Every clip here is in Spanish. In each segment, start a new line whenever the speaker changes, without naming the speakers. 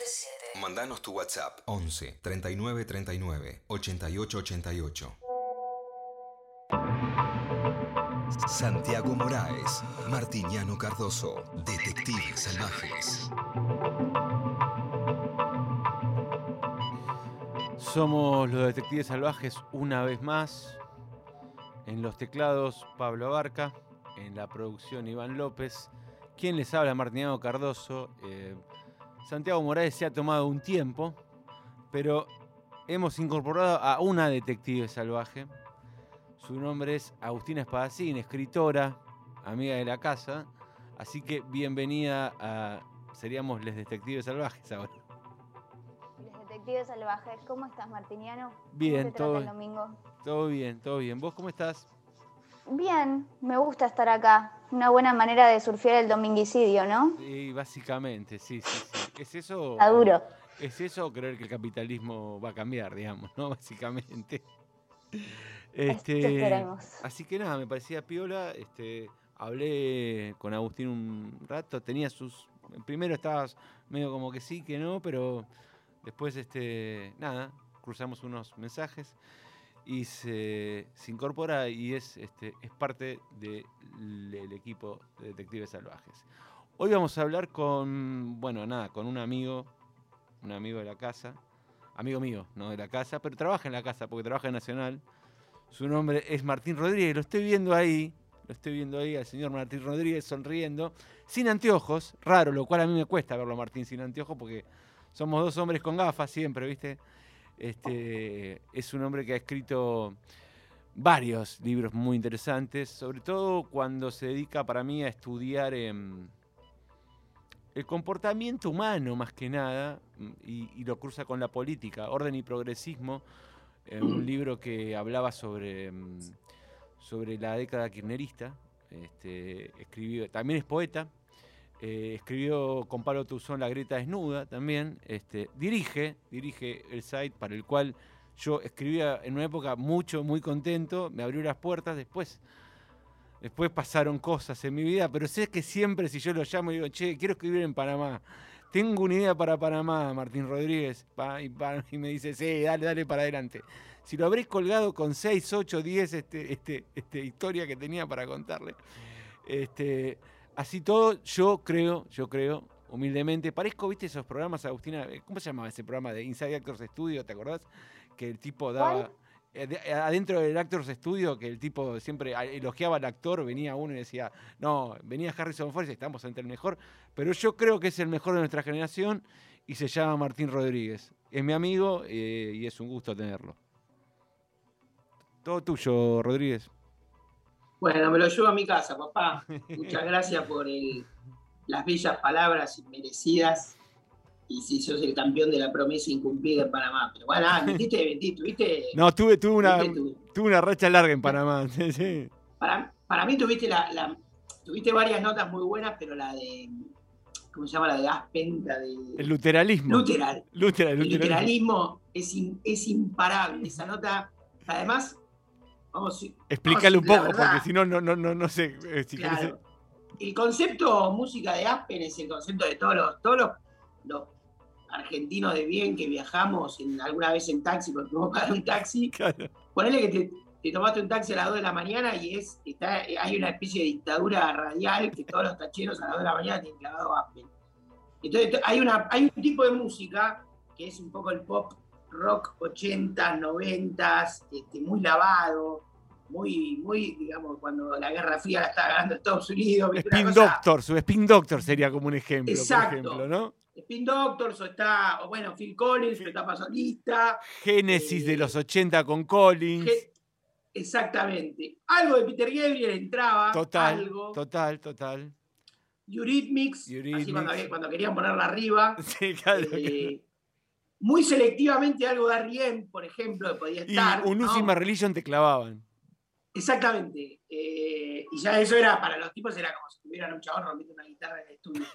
937. Mandanos tu WhatsApp 11 39 39 88 88. Santiago Moraes, Martiniano Cardoso, Detectives Salvajes.
Somos los Detectives Salvajes una vez más. En los teclados Pablo Abarca, en la producción Iván López. Quien les habla, Martiniano Cardoso. Eh, Santiago Moraes se ha tomado un tiempo, pero hemos incorporado a una detective salvaje. Su nombre es Agustina Espadacín, escritora, amiga de la casa. Así que bienvenida a. Seríamos Les Detectives Salvajes ahora.
Les Detectives Salvajes, ¿cómo estás, Martiniano?
Bien,
¿Cómo te
todo,
trata el domingo?
todo bien, todo bien. ¿Vos cómo estás?
Bien, me gusta estar acá. Una buena manera de surfear el dominguicidio, ¿no?
Sí, básicamente, sí, sí, sí. ¿Es eso?
Está duro.
¿Es eso creer que el capitalismo va a cambiar, digamos, no? Básicamente. Este, así que nada, me parecía piola. Este, hablé con Agustín un rato, tenía sus. Primero estabas medio como que sí, que no, pero después, este, nada, cruzamos unos mensajes y se, se incorpora y es, este, es parte de- del equipo de Detectives Salvajes. Hoy vamos a hablar con, bueno, nada, con un amigo, un amigo de la casa, amigo mío, no de la casa, pero trabaja en la casa porque trabaja en Nacional. Su nombre es Martín Rodríguez, lo estoy viendo ahí, lo estoy viendo ahí al señor Martín Rodríguez sonriendo, sin anteojos, raro, lo cual a mí me cuesta verlo Martín sin anteojos porque somos dos hombres con gafas siempre, ¿viste? Este, es un hombre que ha escrito varios libros muy interesantes, sobre todo cuando se dedica para mí a estudiar em, el comportamiento humano más que nada y, lo cruza con la política, orden y progresismo, un libro que hablaba sobre, mm, sobre la década kirchnerista, este, escribió, también es poeta, eh, escribió con Pablo Tuzón La Grieta Desnuda también. Este, dirige, dirige el site para el cual yo escribía en una época mucho, muy contento. Me abrió las puertas. Después, después pasaron cosas en mi vida, pero sé que siempre si yo lo llamo y digo, che, quiero escribir en Panamá. Tengo una idea para Panamá, Martín Rodríguez. y, me dice, sí, dale, dale para adelante. Si lo habré colgado con 6, 8, 10 este, este, este, historia que tenía para contarle. Este, así todo, yo creo, yo creo, humildemente, parezco, viste esos programas, Agustina, ¿cómo se llamaba ese programa de Inside Actors Studio? ¿Te acordás? Que el tipo daba... eh, eh, Adentro del Actors Studio, que el tipo siempre elogiaba al actor, venía uno y decía, no, venía Harrison Ford y estamos ante el mejor, pero yo creo que es el mejor de nuestra generación y se llama Martín Rodríguez. Es mi amigo eh, y es un gusto tenerlo. Todo tuyo, Rodríguez.
Bueno, me lo llevo a mi casa, papá. Muchas gracias por el- las bellas palabras merecidas. Y si sos el campeón de la promesa incumplida en Panamá. Pero bueno, ah, mentiste, mentiste, tuviste.
No, tuve, tuve, una,
tu-
tuve una racha larga en Panamá. sí,
para, para mí tuviste la, la- tuviste varias notas muy buenas, pero la de. ¿Cómo se llama? La de Aspen, la de.
El luteralismo.
Luteral.
Lutera-
El
luteralismo.
literalismo es, in- es imparable. Esa nota, además, vamos,
Explícale un poco,
verdad,
porque si no, no, no, no, no sé. eh, querés-
Claro. El concepto música de Aspen es el concepto de todos los, todos los, los argentinos de bien que viajamos en, alguna vez en taxi, porque que pagar un taxi.
claro.
Ponele que te, te tomaste un taxi a las 2 de la mañana y es está, hay una especie de dictadura radial que todos los tacheros a las 2 de la mañana tienen clavado Aspen. Entonces hay, una, hay un tipo de música que es un poco el pop rock 80, 90, este, muy lavado, muy, muy, digamos, cuando la Guerra Fría la estaba ganando Estados Unidos.
Spin
cosa-
Doctor, su Spin Doctor sería como un ejemplo,
Exacto.
por ejemplo, ¿no?
Spin Doctors, o está, o bueno, Phil Collins, que etapa solista.
Génesis de
Eh,
los 80 con Collins.
exactamente. Algo de Peter Gabriel entraba.
Total,
Algo.
total, total.
Eurythmics, así
Eurythmics.
cuando, había- cuando querían ponerla arriba.
Sí, claro.
Eh, muy selectivamente algo de R.E.M., por ejemplo, que podía
y
estar.
un
¿no?
Ultima Religion te clavaban.
Exactamente. Eh, y ya eso era, para los tipos era como si tuvieran un chabón rompiendo una guitarra en el estudio.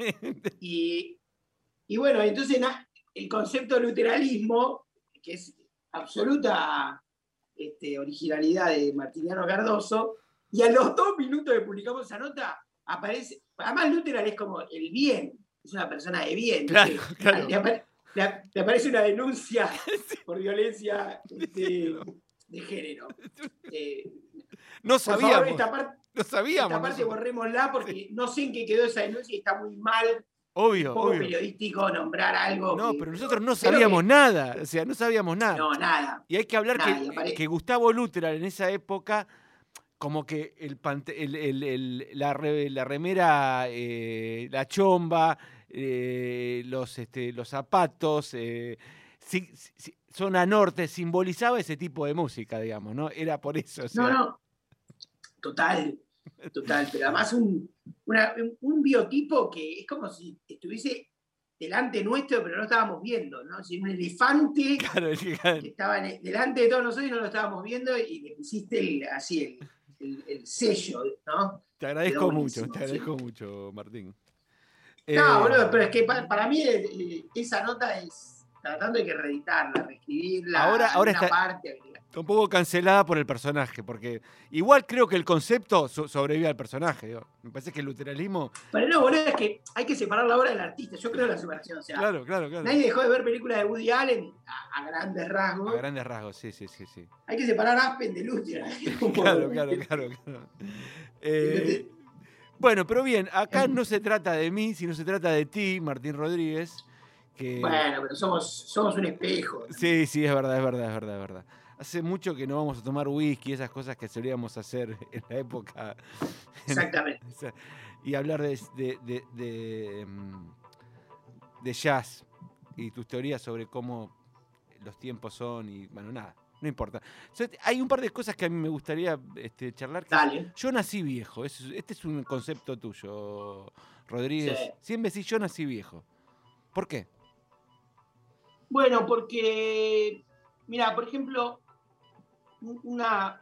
Y, y bueno, entonces el concepto de luteralismo, que es absoluta este, originalidad de Martiniano Cardoso, y a los dos minutos que publicamos esa nota, aparece, además Luteral es como el bien, es una persona de bien.
Claro, claro.
Le, apare- le, le aparece una denuncia por violencia de, de género. Eh,
No
por favor,
sabíamos.
esta parte,
no sabíamos.
esta parte
nosotros.
borrémosla porque no sé en qué quedó esa denuncia y está muy mal,
Obvio,
un poco
obvio.
periodístico nombrar algo.
No,
que-
pero nosotros no sabíamos
que-
nada. O sea, no sabíamos nada.
No, nada.
Y hay que hablar
Nada,
que, Gustavo Luteral en esa época, como que el, pante- el- el- el- la, re- la remera, eh, la chomba, eh, los, este, los zapatos, eh, si- si- zona norte, simbolizaba ese tipo de música, digamos, ¿no? Era por eso. o sea,
No, no. Total, total. Pero además un, una- un- biotipo que es como si estuviese delante nuestro, pero no estábamos viendo, ¿no? Si un elefante
Claro, que-
estaba delante de todos nosotros y no lo estábamos viendo y le pusiste el, así el, el- el sello, ¿no?
te agradezco mucho, te
sí.
agradezco mucho, Martín.
No,
Eh,
boludo, pero es que pa- para, mí eh, esa nota es tratando de que reeditarla, reescribirla,
Ahora- ahora está-
parte, agregar.
Está un poco cancelada por el personaje, porque igual creo que el concepto so- sobrevive al personaje. digo. Me parece que el luteralismo.
Pero no, boludo, es que hay que separar la obra del artista. Yo creo en la separación. O sea,
Claro, claro, claro.
nadie dejó de ver películas de Woody Allen a, a grandes rasgos.
A grandes rasgos, sí, sí, sí, sí.
Hay que separar Aspen de Luther.
Claro, claro, claro, claro. Eh, bueno, pero bien, acá no se trata de mí, sino se trata de ti, Martín Rodríguez. Que...
Bueno, pero somos, somos un espejo.
Sí, sí, es verdad, es verdad, es verdad, es verdad. Hace mucho que no vamos a tomar whisky, esas cosas que solíamos hacer en la época.
Exactamente.
Y hablar de, de, de- de, de jazz y tus teorías sobre cómo los tiempos son y bueno, nada, no importa. O sea, hay un par de cosas que a mí me gustaría este, charlar.
Dale.
yo nací viejo, es- este es un concepto tuyo, Rodríguez.
Sí.
Siempre decís yo nací viejo. ¿Por qué?
Bueno, porque, mira, por ejemplo, un- una,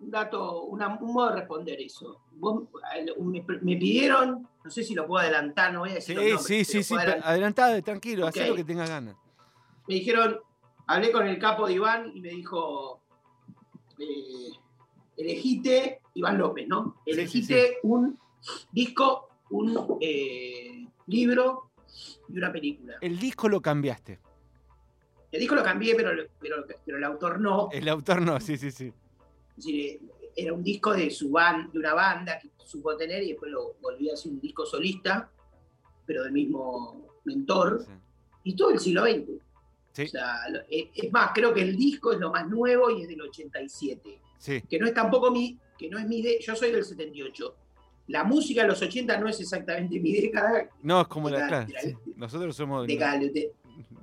un dato, una- un modo de responder eso. Vos, me, me pidieron, no sé si lo puedo adelantar, no voy a
Sí,
decir. los nombres,
sí, sí, sí, adelantá, tranquilo, haz
Ok.
lo que tengas ganas.
Me dijeron, hablé con el capo de Iván y me dijo, eh, elegite, Iván López, ¿no?
Sí, sí,
Elegite un disco, un eh, libro y una película.
El disco lo cambiaste,
El disco lo cambié, pero, pero, pero el autor no.
el autor no, sí, sí, sí.
Es decir, era un disco de su ban- de una banda que supo tener y después lo volví a hacer un disco solista, pero del mismo mentor,
sí.
y todo el siglo XX.
Sí.
O sea, lo- es más, creo que el disco es lo más nuevo y es del 87.
Sí,
Que no es tampoco mi, que no es mi de, yo soy del 78. La música de los 80 no es exactamente mi década,
no, es como la sí. Nosotros somos
de-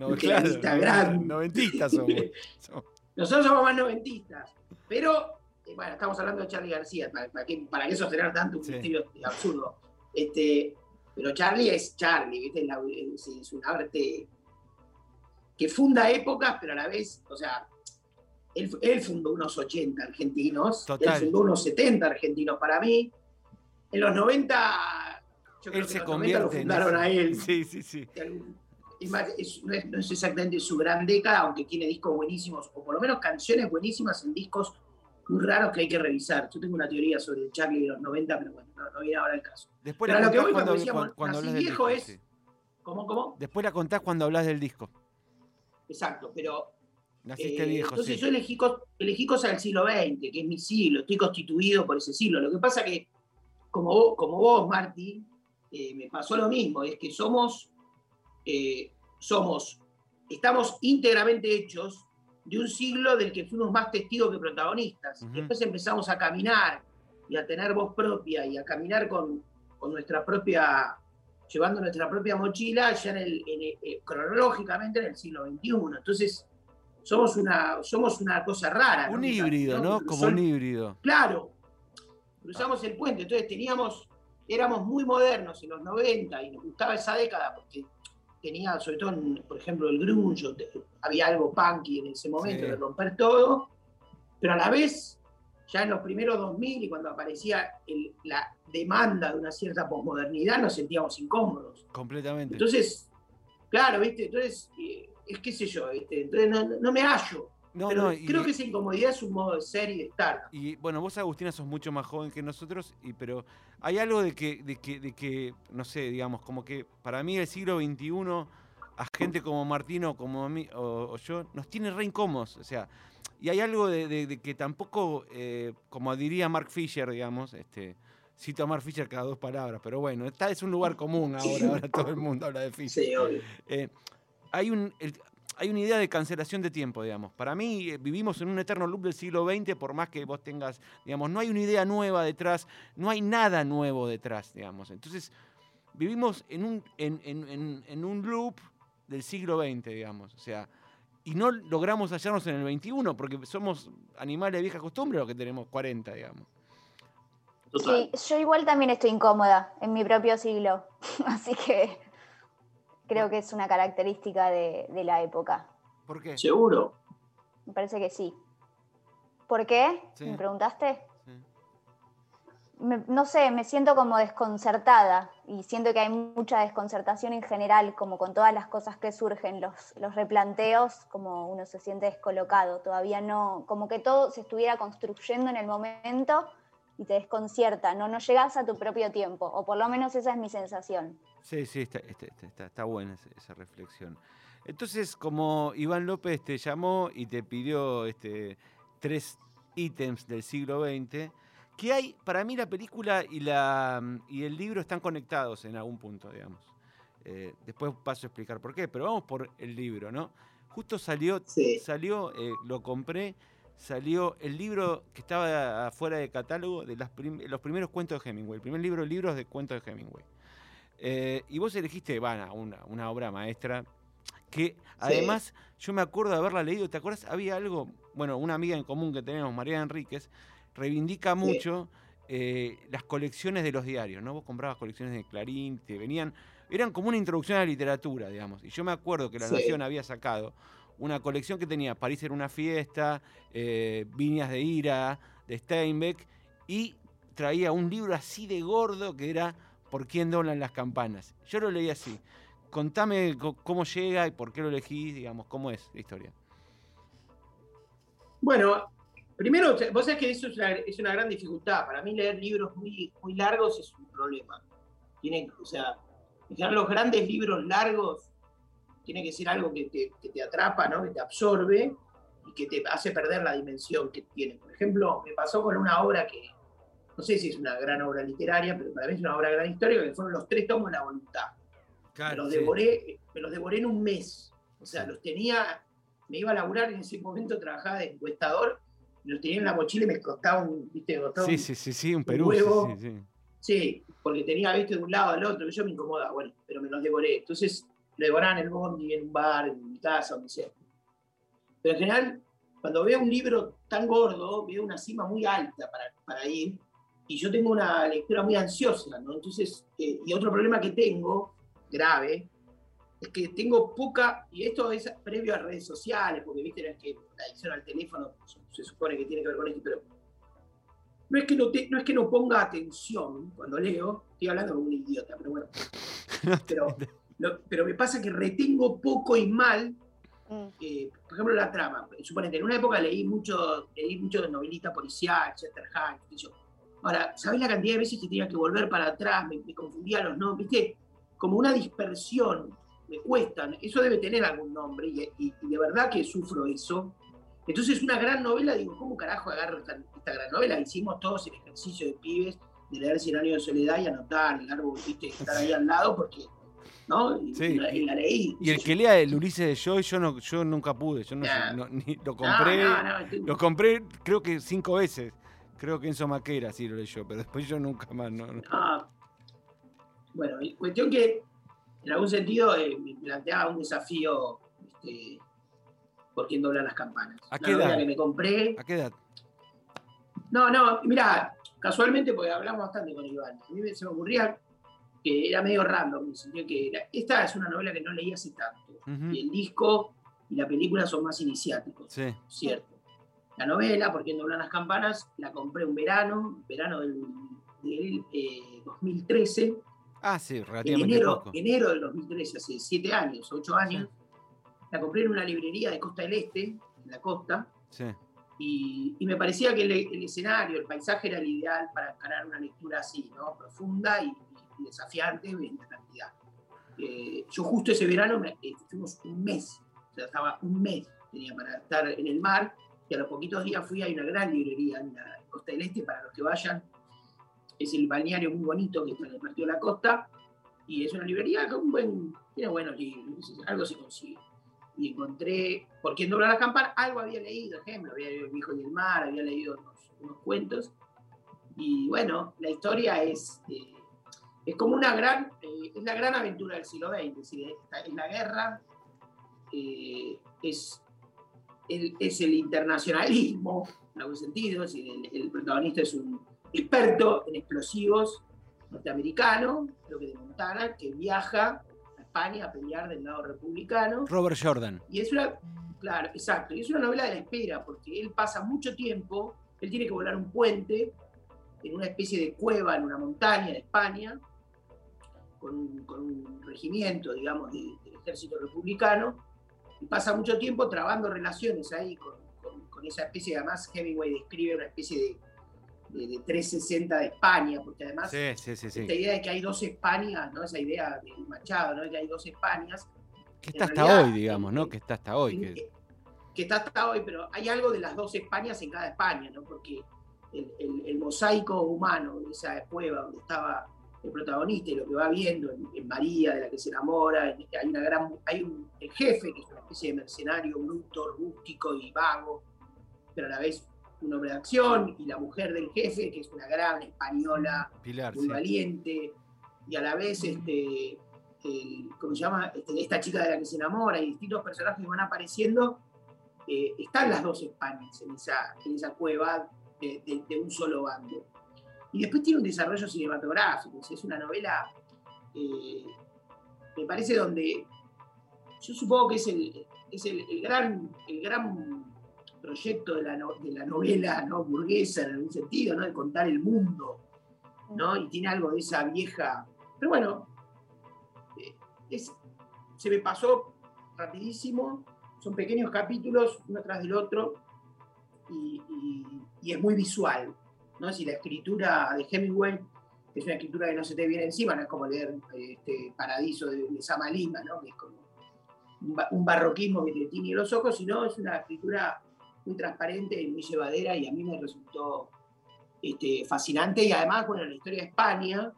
no, claro, noventistas somos.
Nosotros somos más noventistas, pero eh, bueno, estamos hablando de Charlie García, ¿para, para qué, para qué sostener tanto un
Sí.
misterio absurdo? Este, pero Charlie es Charlie, ¿viste? Es, un arte que funda épocas, pero a la vez, o sea, él, él fundó unos 80 argentinos,
Total.
él fundó unos 70 argentinos para mí. En los 90, yo creo
Él
que
se
los 90 lo
en
fundaron a él
Sí, sí, sí.
de algún- es más, es- no, es, no es exactamente su gran década, aunque tiene discos buenísimos, o por lo menos canciones buenísimas en discos muy raros que hay que revisar. Yo tengo una teoría sobre el Charlie de los 90, pero bueno, no, no viene ahora el caso.
Después
Pero
la
lo que voy,
cuando,
decíamos,
cuando- cuando
nací
hablas del
viejo
disco.
es-
sí.
¿Cómo, cómo?
Después la contás cuando hablas del disco.
Exacto, pero...
Naciste
eh,
viejo,
entonces
sí.
yo elegí, cos- elegí cosas del siglo XX, que es mi siglo, estoy constituido por ese siglo. Lo que pasa que, como vos, como vos Martín, eh, me pasó lo mismo, es que somos, eh, somos, estamos íntegramente hechos de un siglo del que fuimos más testigos que protagonistas.
Ujú.
Después empezamos a caminar y a tener voz propia y a caminar con, con nuestra propia, llevando nuestra propia mochila ya en el, en el- eh, cronológicamente en el siglo XXI. Entonces, somos una, somos una cosa rara.
Un
¿no?
híbrido, ¿no? Como un híbrido.
Claro, cruzamos el puente, entonces teníamos, éramos muy modernos en los 90 y nos gustaba esa década porque tenía, sobre todo, en, por ejemplo, el grunge, había algo punky en ese momento
Sí.
de romper todo, pero a la vez, ya en los primeros 2000 y cuando aparecía el- la demanda de una cierta posmodernidad, nos sentíamos incómodos.
Completamente.
Entonces, claro, ¿viste? Entonces, eh, es qué sé yo, ¿viste? Entonces no, no me hallo.
No,
pero
no, y,
creo que esa incomodidad es un modo de ser y de estar.
y, bueno, vos, Agustina, sos mucho más joven que nosotros, y, pero hay algo de que, de que, de que, no sé, digamos, como que para mí el siglo XXI a gente como Martino como a mí, o, o yo, nos tiene re incómodos. O sea, y hay algo de, de- de que tampoco, eh, como diría Mark Fisher, digamos, este, cito a Mark Fisher cada dos palabras, pero bueno, está, es un lugar común ahora, ahora todo el mundo habla de Fisher.
Sí, obvio.
Eh, hay, un, el- hay una idea de cancelación de tiempo, digamos. Para mí eh, vivimos en un eterno loop del siglo XX, por más que vos tengas, digamos, no hay una idea nueva detrás, no hay nada nuevo detrás, digamos. Entonces, vivimos en un, en, en- en- en un loop del siglo XX, digamos. O sea, y no logramos hallarnos en el XXI, porque somos animales de vieja costumbre los que tenemos 40, digamos.
Total.
Sí, yo igual también estoy incómoda en mi propio siglo, así que creo que es una característica de, de la época.
¿Por qué?
Seguro.
Me parece que sí. ¿Por qué?
Sí.
¿Me preguntaste?
Sí.
Me- no sé, me siento como desconcertada y siento que hay mucha desconcertación en general, como con todas las cosas que surgen, los, los replanteos, como uno se siente descolocado, todavía no, como que todo se estuviera construyendo en el momento y te desconcierta, no, no llegas a tu propio tiempo, o por lo menos esa es mi sensación.
Sí, sí, está, está, está- está- está buena esa, esa reflexión. Entonces, como Iván López te llamó y te pidió este, tres ítems del siglo XX, que hay, para mí la película y, la, y el libro están conectados en algún punto, digamos. Eh, después paso a explicar por qué, pero vamos por el libro, ¿no? Justo salió,
Sí.
salió eh, lo compré, salió el libro que estaba afuera de catálogo de las prim- los primeros cuentos de Hemingway, el primer libro, libros de cuentos de Hemingway. Eh, y vos elegiste Ivana, una, una obra maestra, que además yo me acuerdo de haberla leído, ¿te acuerdas? Había algo, bueno, una amiga en común que tenemos, María Enríquez, reivindica mucho eh, las colecciones de los diarios, ¿no? Vos comprabas colecciones de Clarín, te venían, eran como una introducción a la literatura, digamos. Y yo me acuerdo que La
Sí.
Nación había sacado una colección que tenía París era una fiesta, eh, Viñas de Ira, de Steinbeck, y traía un libro así de gordo que era ¿Por quién doblan las campanas? Yo lo leí así. Contame co- cómo llega y por qué lo elegís, digamos, cómo es la historia.
Bueno, primero, vos sabés que eso es una, gran dificultad. Para mí leer libros muy, muy largos es un problema. Tienen, o sea, los grandes libros largos tiene que ser algo que te, que te atrapa, ¿no? que te absorbe y que te hace perder la dimensión que tiene. Por ejemplo, me pasó con una obra que, no sé si es una gran obra literaria, pero para mí es una obra gran histórica, que fueron los tres tomos de la voluntad. me los devoré, me los devoré en un mes. O sea,
Sí.
los tenía, me iba a laburar en ese momento, trabajaba de encuestador, los tenía en la mochila y me costaba un, viste, costaba
Sí,
un-
sí, sí, sí, un Perú. sí,
huevo.
sí, sí.
Sí, porque tenía, viste, de un lado al otro, y yo me incomodaba, bueno, pero me los devoré. Entonces, lo en el bondi, en un bar, en mi casa, donde sea. Pero en general, cuando veo un libro tan gordo, veo una cima muy alta para, para ir, y yo tengo una lectura muy ansiosa, ¿no? Entonces, eh, y otro problema que tengo, grave, es que tengo poca, y esto es previo a redes sociales, porque viste, no es que la adicción al teléfono se supone que tiene que ver con esto, pero no es que no, te- no, es que no ponga atención cuando leo, estoy hablando como un idiota, pero bueno, pero, lo- pero me pasa que retengo poco y mal,
Mm.
eh, por ejemplo, la trama. Suponete, en una época leí mucho, leí mucho de novelista policial, Chester qué yo. Ahora, ¿sabés la cantidad de veces que tenía que volver para atrás? Me, me confundía los nombres, ¿viste? Como una dispersión, me cuestan. Eso debe tener algún nombre y, y- y de verdad que sufro eso. Entonces, una gran novela, digo, ¿cómo carajo agarro esta, esta gran novela? Hicimos todos el ejercicio de pibes de leer Cien años de soledad y anotar, el árbol, ¿viste? Estar ahí al lado porque, ¿no? Y,
Sí,
la, y la leí.
Y el que lea el Ulises de Joy, yo no, yo nunca pude, yo no, sé,
Nah.
no- ni- lo compré,
no, no,
lo compré creo que cinco veces. Creo que Enzo Maquera sí lo leyó, pero después yo nunca más, no.
Ah, bueno, cuestión que en algún sentido eh, me planteaba un desafío este, por quién doblan las campanas.
¿A qué edad?
que me compré.
¿A qué edad?
No, no, mira, casualmente, porque hablamos bastante con Iván, a mí me- se me ocurría que era medio random, en el sentido que era- esta es una novela que no leí hace tanto.
Ujú.
Y el disco y la película son más iniciáticos.
Sí.
cierto. La novela, porque doblan las campanas, la compré un verano, verano del, del, eh, 2013,
Ah, sí,
en
relativamente
enero,
poco.
enero del 2013, hace siete años, ocho años. La compré en una librería de Costa del Este, en la costa,
Sí.
y, y me parecía que el, el escenario, el paisaje era el ideal para encarar una lectura así, ¿no? profunda y, y desafiante en cantidad. eh, yo justo ese verano me, eh, un mes, o sea, estaba un mes, tenía para estar en el mar, y a los poquitos días fui a una gran librería en la costa del este, para los que vayan, es el balneario muy bonito que está en el partido de la costa, y es una librería con un buen, tiene buenos libros, algo se consigue. Y encontré, por quien dobla la campana, algo había leído, ejemplo, había leído El Hijo del Mar, había leído unos, cuentos, y bueno, la historia es... Eh, es como una gran, eh, es la gran aventura del siglo XX, es decir, es la guerra, eh, es, el, es el internacionalismo, en algún sentido, es decir, el, protagonista es un experto en explosivos norteamericano, creo que de Montana, que viaja a España a pelear del lado republicano.
Robert Jordan.
Y es una, claro, exacto, y es una novela de la espera, porque él pasa mucho tiempo, él tiene que volar un puente en una especie de cueva en una montaña en España, con un, regimiento, digamos, del ejército republicano, y pasa mucho tiempo trabando relaciones ahí con, esa especie, además Hemingway describe una especie de, de, 360 de España, porque además esta idea de que hay dos Españas, ¿no? esa idea de Machado, ¿no? que hay dos Españas.
Que está hasta hoy, digamos, ¿no? Que está hasta hoy.
Que... que... está hasta hoy, pero hay algo de las dos Españas en cada España, ¿no? porque el, el mosaico humano de esa cueva donde estaba el protagonista y lo que va viendo en, María, de la que se enamora, hay, una gran, hay un, el jefe, que es una especie de mercenario bruto, rústico y vago, pero a la vez un hombre de acción, y la mujer del jefe, que es una gran española, muy valiente, y a la vez, este, ¿cómo se llama? Este, esta chica de la que se enamora, y distintos personajes que van apareciendo, eh, están las dos Españas en esa, en esa cueva de un solo bando. Y después tiene un desarrollo cinematográfico, es una novela, eh, me parece, donde yo supongo que es el, es el, gran, el gran proyecto de la, de la novela ¿no? burguesa en algún sentido, ¿no? de contar el mundo, ¿no? y tiene algo de esa vieja... Pero bueno, eh, se me pasó rapidísimo, son pequeños capítulos uno tras del otro, y es muy visual. ¿No? Si la escritura de Hemingway es una escritura que no se te viene encima, no es como leer este Paradiso de, de Samalima, ¿no? que es como un, barroquismo que te tiene los ojos, sino es una escritura muy transparente y muy llevadera y a mí me resultó este, fascinante y además, bueno, la historia de España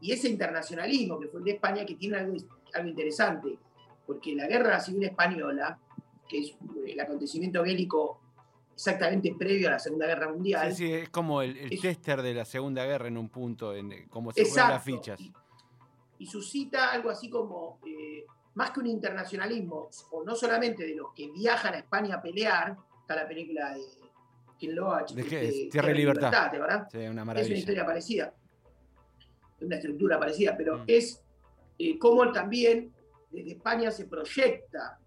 y ese internacionalismo que fue el de España que tiene algo, algo interesante, porque la guerra civil española, que es el acontecimiento bélico exactamente previo a la Segunda Guerra Mundial.
Sí, sí, es como el, tester de la Segunda Guerra en un punto, en, eh, como se fueron las fichas.
Y, suscita algo así como, eh, más que un internacionalismo, o no solamente de los que viajan a España a pelear, está la película de Ken Loach,
¿De qué es? Tierra y Libertad.
¿verdad?
Sí, una maravilla.
Es una historia parecida, una estructura parecida, pero mm. es eh, como también desde España se proyecta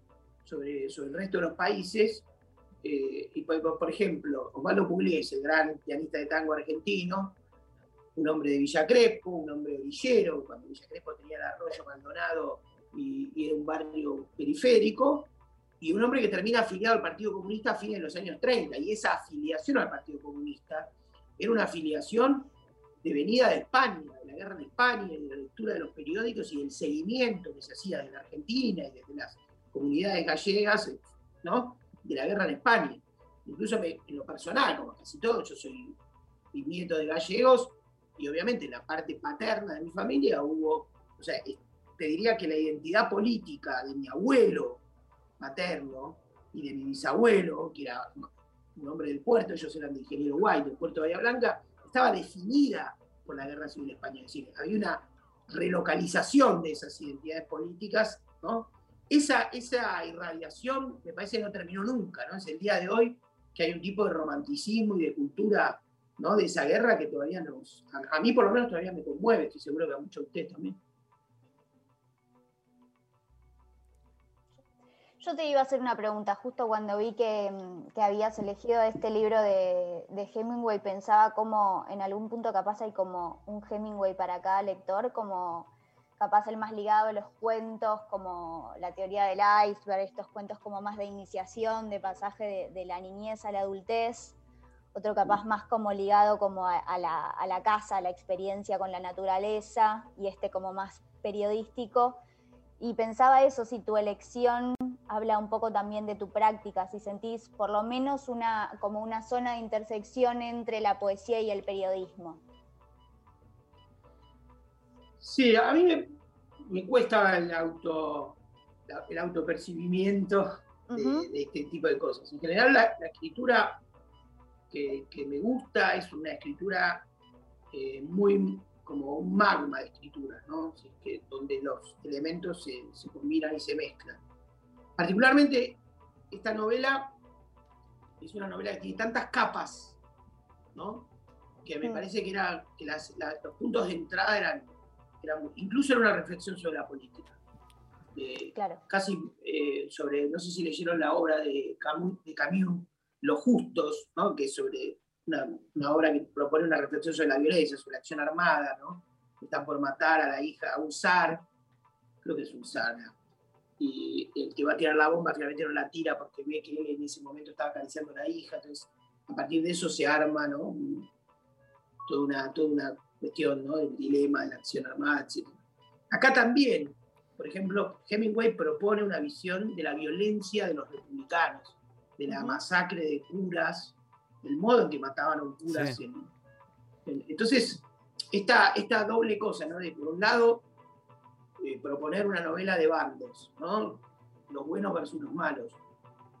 sobre, sobre el resto de los países eh, y por, ejemplo, Osvaldo Pugliese, gran pianista de tango argentino, un hombre de Villa Crespo, un hombre villero, cuando Villa Crespo tenía el arroyo abandonado y, era un barrio periférico, y un hombre que termina afiliado al Partido Comunista a fines de los años 30, y esa afiliación al Partido Comunista era una afiliación de venida de España, de la guerra de España, de la lectura de los periódicos y del seguimiento que se hacía desde la Argentina y desde las comunidades gallegas, ¿no? De la guerra en España. Incluso en lo personal, como casi todo, yo soy nieto de gallegos y obviamente en la parte paterna de mi familia hubo, o sea, te diría que la identidad política de mi abuelo materno y de mi bisabuelo, que era un hombre del puerto, ellos eran de Ingeniero White, del puerto de Bahía Blanca, estaba definida por la guerra civil española. Es decir, había una relocalización de esas identidades políticas, ¿no? Esa, esa irradiación me parece que no terminó nunca, ¿no? Es el día de hoy que hay un tipo de romanticismo y de cultura, ¿no? De esa guerra que todavía nos, a, mí por lo menos todavía me conmueve, estoy seguro que a muchos de ustedes también.
Yo te iba a hacer una pregunta, justo cuando vi que, que habías elegido este libro de, de, Hemingway, pensaba como en algún punto capaz hay como un Hemingway para cada lector, como capaz el más ligado a los cuentos como la teoría del iceberg, estos cuentos como más de iniciación, de pasaje de, la niñez a la adultez, otro capaz más como ligado como a, la, casa, a la experiencia con la naturaleza, y este como más periodístico. Y pensaba eso, si tu elección habla un poco también de tu práctica, si sentís por lo menos una, como una zona de intersección entre la poesía y el periodismo.
Sí, a mí me, cuesta el auto el autopercibimiento de, este tipo de cosas. En general, la, escritura que, me gusta es una escritura eh, muy como un magma de escritura, ¿no? donde los elementos se, se, combinan y se mezclan. Particularmente, esta novela es una novela que tiene tantas capas, ¿no? que me parece que, era, que los puntos de entrada eran, incluso era una reflexión sobre la política. claro. Casi eh, sobre, no sé si leyeron la obra de Camus, de Camus Los Justos, ¿no? que es sobre una, obra que propone una reflexión sobre la violencia, sobre la acción armada, ¿no? Están por matar a la hija, a un zar, creo que es un zar, y el que va a tirar la bomba finalmente no la tira porque ve que él en ese momento estaba acariciando a la hija, entonces a partir de eso se arma, ¿no? Toda una, toda una cuestión, ¿no? Del dilema de la acción armada, etc. Acá también, por ejemplo, Hemingway propone una visión de la violencia de los republicanos, de la masacre de curas, el modo en que mataban a un cura. entonces, esta, esta doble cosa, ¿no? De por un lado, eh, proponer una novela de bandos, ¿no? Los buenos versus los malos,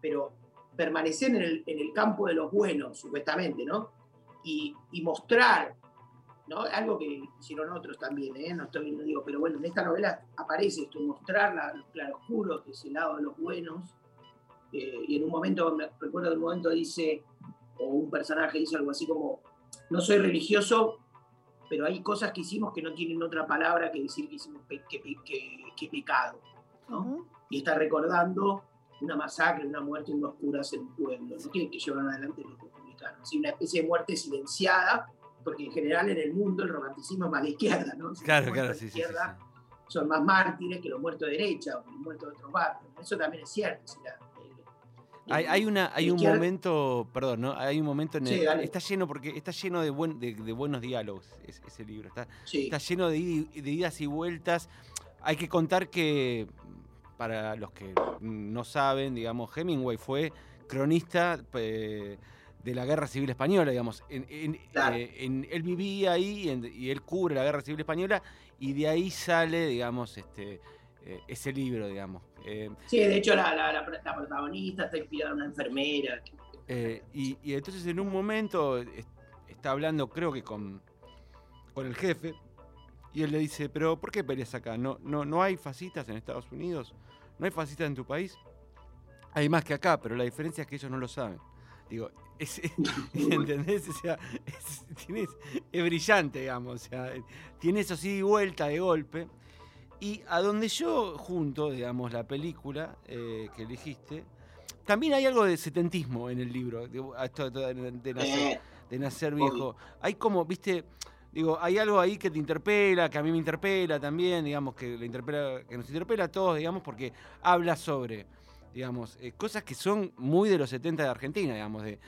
pero permanecer en el, en el campo de los buenos, supuestamente, ¿no? Y, y, mostrar, ¿no? Algo que hicieron otros también, ¿eh? No, estoy, no digo, pero bueno, en esta novela aparece esto, mostrar la, los claroscuros, que es el lado de los buenos, eh, y en un momento, me recuerdo que en un momento dice, o un personaje dice algo así como, no soy religioso, pero hay cosas que hicimos que no tienen otra palabra que decir que hicimos que, pecado. Y está recordando una masacre, una muerte, unos curas en un pueblo, ¿no? que, que llevan adelante los republicanos. una especie de muerte silenciada, porque en general en el mundo el romanticismo es más de izquierda, ¿no?
claro, claro, sí,
Son más mártires que los muertos de derecha o los muertos de otros barrios. Eso también es cierto. Si
hay, una, hay un momento, perdón, ¿no? Hay un momento en el, está lleno porque está lleno de, buen, de, buenos diálogos ese, libro. Está, está lleno de, idas y vueltas. Hay que contar que para los que no saben, digamos, Hemingway fue cronista de la Guerra Civil Española, digamos. En, eh, él vivía ahí y, él cubre la Guerra Civil Española y de ahí sale, digamos, este, eh, ese libro, digamos.
Eh, sí, de hecho la, protagonista está inspirada en una enfermera.
Y, entonces en un momento está hablando, creo que con, con el jefe, y él le dice, pero ¿por qué peleas acá? ¿No, no, ¿No hay fascistas en Estados Unidos? ¿No hay fascistas en tu país? Hay más que acá, pero la diferencia es que ellos no lo saben. Digo, es, ¿entendés? O sea, es, es, brillante, digamos. O sea, tiene eso sí vuelta de golpe. Y a donde yo junto, digamos, la película eh, que elegiste, también hay algo de setentismo en el libro, de, nacer, viejo. Hay como, viste, digo, hay algo ahí que te interpela, que a mí me interpela también, digamos, que, le interpela, que nos interpela a todos, digamos, porque habla sobre, digamos, eh, cosas que son muy de los 70 de Argentina, digamos, de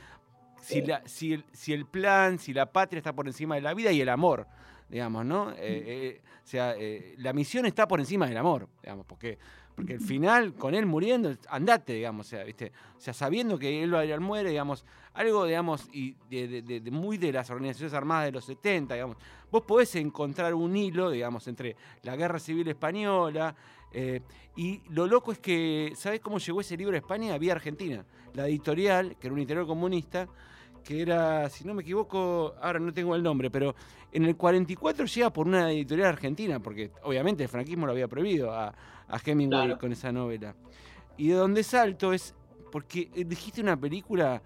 si, la, si, el, si el plan, si la patria está por encima de la vida y el amor digamos, ¿no? Eh, eh, o sea, eh, la misión está por encima del amor, digamos, porque, porque al final, con él muriendo, andate, digamos, o sea, ¿viste? O sea, sabiendo que él va muere, digamos, algo, digamos, y de, muy de las organizaciones armadas de los 70, digamos, vos podés encontrar un hilo, digamos, entre la guerra civil española, y lo loco es que, ¿sabés cómo llegó ese libro a España? Vía Argentina. La editorial, que era un editorial comunista, que era, si no me equivoco, ahora no tengo el nombre, pero en el 44 llega por una editorial argentina, porque obviamente el franquismo lo había prohibido a, a Hemingway con esa novela. Y de donde salto es porque dijiste una película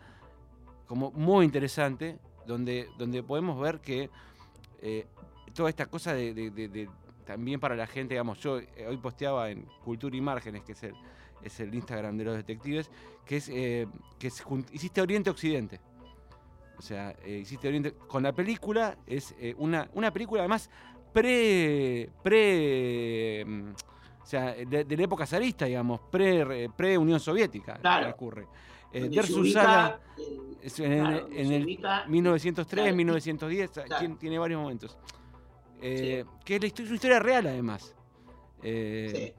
como muy interesante, donde, donde podemos ver que eh, toda esta cosa de, también para la gente, digamos, yo eh, hoy posteaba en Cultura y Márgenes, que es el, es el Instagram de los detectives, que es eh, que hiciste Oriente Occidente. O sea, eh, hiciste Oriente. Con la película, es eh, una, una película además pre. pre. Mm, o sea, de, la época zarista, digamos, pre, pre Unión Soviética,
claro.
ocurre. Eh, Sala, en, el 1903, 1910, tiene, varios momentos. Que es la historia, una historia real, además. Sí.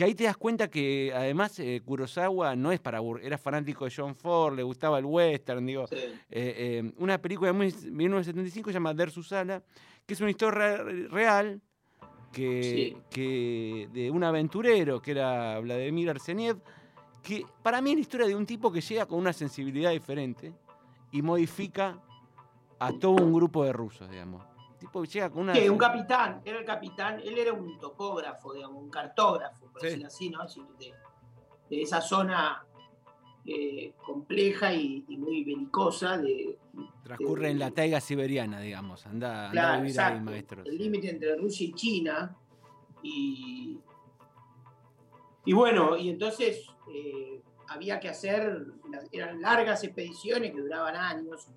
Que ahí te das cuenta que además eh, Kurosawa no es para era fanático de John Ford, le gustaba el western, digo.
Sí.
Eh, eh, una película de 1975 se llama Der Susana, que es una historia re- real que,
Sí.
que de un aventurero que era Vladimir Arseniev, que para mí es la historia de un tipo que llega con una sensibilidad diferente y modifica a todo un grupo de rusos, digamos. Tipo que llega con una...
Que un capitán, era el capitán, él era un topógrafo, digamos, un cartógrafo, por
Sí.
decirlo así, ¿no? De, de esa zona eh, compleja y, y muy belicosa de,
Transcurre en la taiga siberiana, digamos. Anda, anda a
Claro,
ahí,
exacto.
maestro.
El límite entre Rusia y China. Y, y bueno, y entonces eh, había que hacer, eran largas expediciones que duraban años,